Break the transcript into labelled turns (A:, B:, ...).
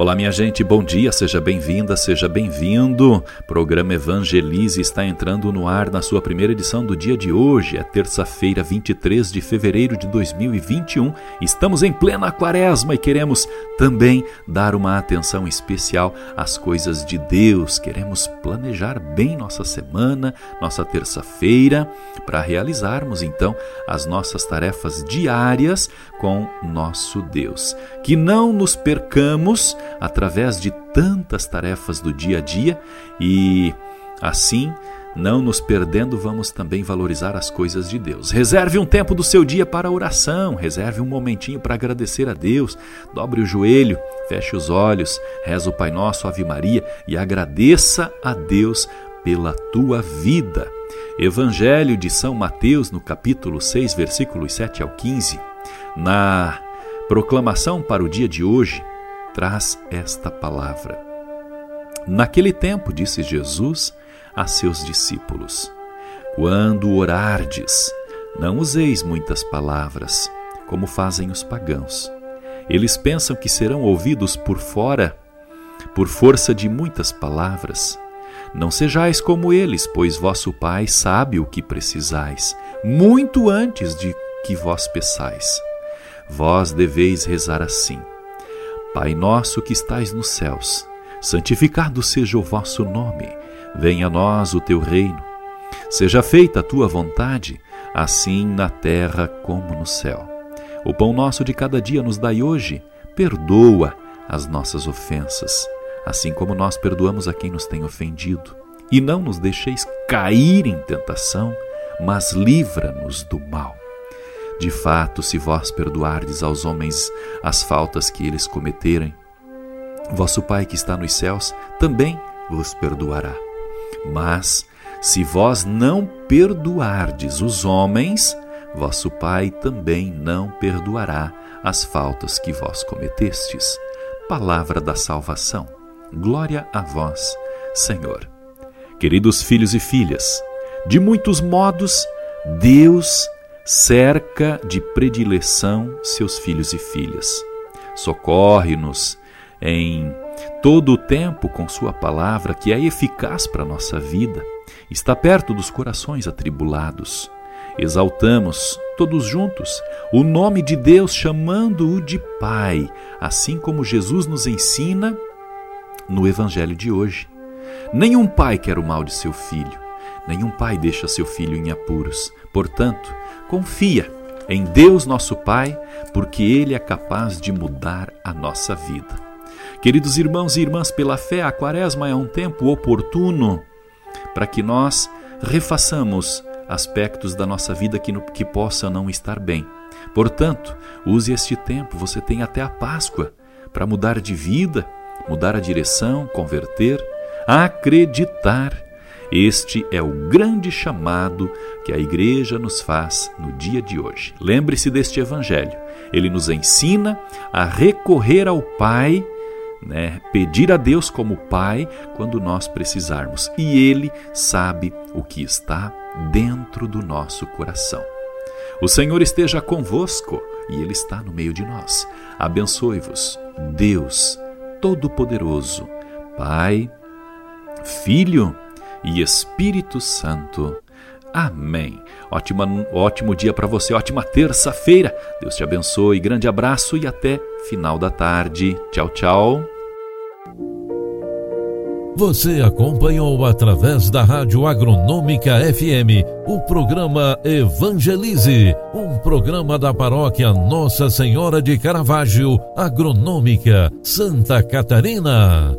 A: Olá, minha gente, bom dia, seja bem-vinda, seja bem-vindo. Programa Evangelize está entrando no ar na sua primeira edição do dia de hoje, é terça-feira, 23 de fevereiro de 2021. Estamos em plena quaresma e queremos também dar uma atenção especial às coisas de Deus. Queremos planejar bem nossa semana, nossa terça-feira, para realizarmos então as nossas tarefas diárias com nosso Deus. Que não nos percamos através de tantas tarefas do dia a dia e assim não nos perdendo, vamos também valorizar as coisas de Deus. Reserve um tempo do seu dia para oração, reserve um momentinho para agradecer a Deus. Dobre o joelho, feche os olhos, reza o Pai Nosso, Ave Maria e agradeça a Deus pela tua vida. Evangelho de São Mateus, no capítulo 6, versículos 7 ao 15. Na proclamação para o dia de hoje, traz esta palavra. Naquele tempo, disse Jesus a seus discípulos: Quando orardes, não useis muitas palavras, como fazem os pagãos. Eles pensam que serão ouvidos por fora, por força de muitas palavras. Não sejais como eles, pois vosso Pai sabe o que precisais, muito antes de que vós peçais. Vós deveis rezar assim: Pai nosso que estais nos céus, santificado seja o vosso nome. Venha a nós o teu reino. Seja feita a tua vontade, assim na terra como no céu. O pão nosso de cada dia nos dai hoje. Perdoa as nossas ofensas, assim como nós perdoamos a quem nos tem ofendido. E não nos deixeis cair em tentação, mas livra-nos do mal. De fato, se vós perdoardes aos homens as faltas que eles cometerem, vosso Pai que está nos céus também vos perdoará. Mas, se vós não perdoardes os homens, vosso Pai também não perdoará as faltas que vós cometestes. Palavra da salvação. Glória a vós, Senhor. Queridos filhos e filhas, de muitos modos, Deus cerca de predileção seus filhos e filhas. Socorre-nos em todo o tempo com Sua palavra, que é eficaz para a nossa vida, está perto dos corações atribulados. Exaltamos, todos juntos, o nome de Deus, chamando-o de Pai, assim como Jesus nos ensina no Evangelho de hoje. Nenhum pai quer o mal de seu filho, nenhum pai deixa seu filho em apuros. Portanto, Confia em Deus nosso Pai, porque Ele é capaz de mudar a nossa vida. Queridos irmãos e irmãs, pela fé, a Quaresma é um tempo oportuno para que nós refaçamos aspectos da nossa vida que, que possa não estar bem. Portanto, use este tempo, você tem até a Páscoa para mudar de vida, mudar a direção, converter, acreditar este é o grande chamado que a igreja nos faz no dia de hoje. Lembre-se deste evangelho. Ele nos ensina a recorrer ao Pai, né, pedir a Deus como Pai quando nós precisarmos. E Ele sabe o que está dentro do nosso coração. O Senhor esteja convosco e Ele está no meio de nós. Abençoe-vos, Deus Todo-Poderoso, Pai, Filho e Espírito Santo. Amém. Ótima, ótimo dia para você, ótima terça-feira. Deus te abençoe, grande abraço e até final da tarde. Tchau, tchau.
B: Você acompanhou através da Rádio Agronômica FM o programa Evangelize, um programa da paróquia Nossa Senhora de Caravaggio, Agronômica, Santa Catarina.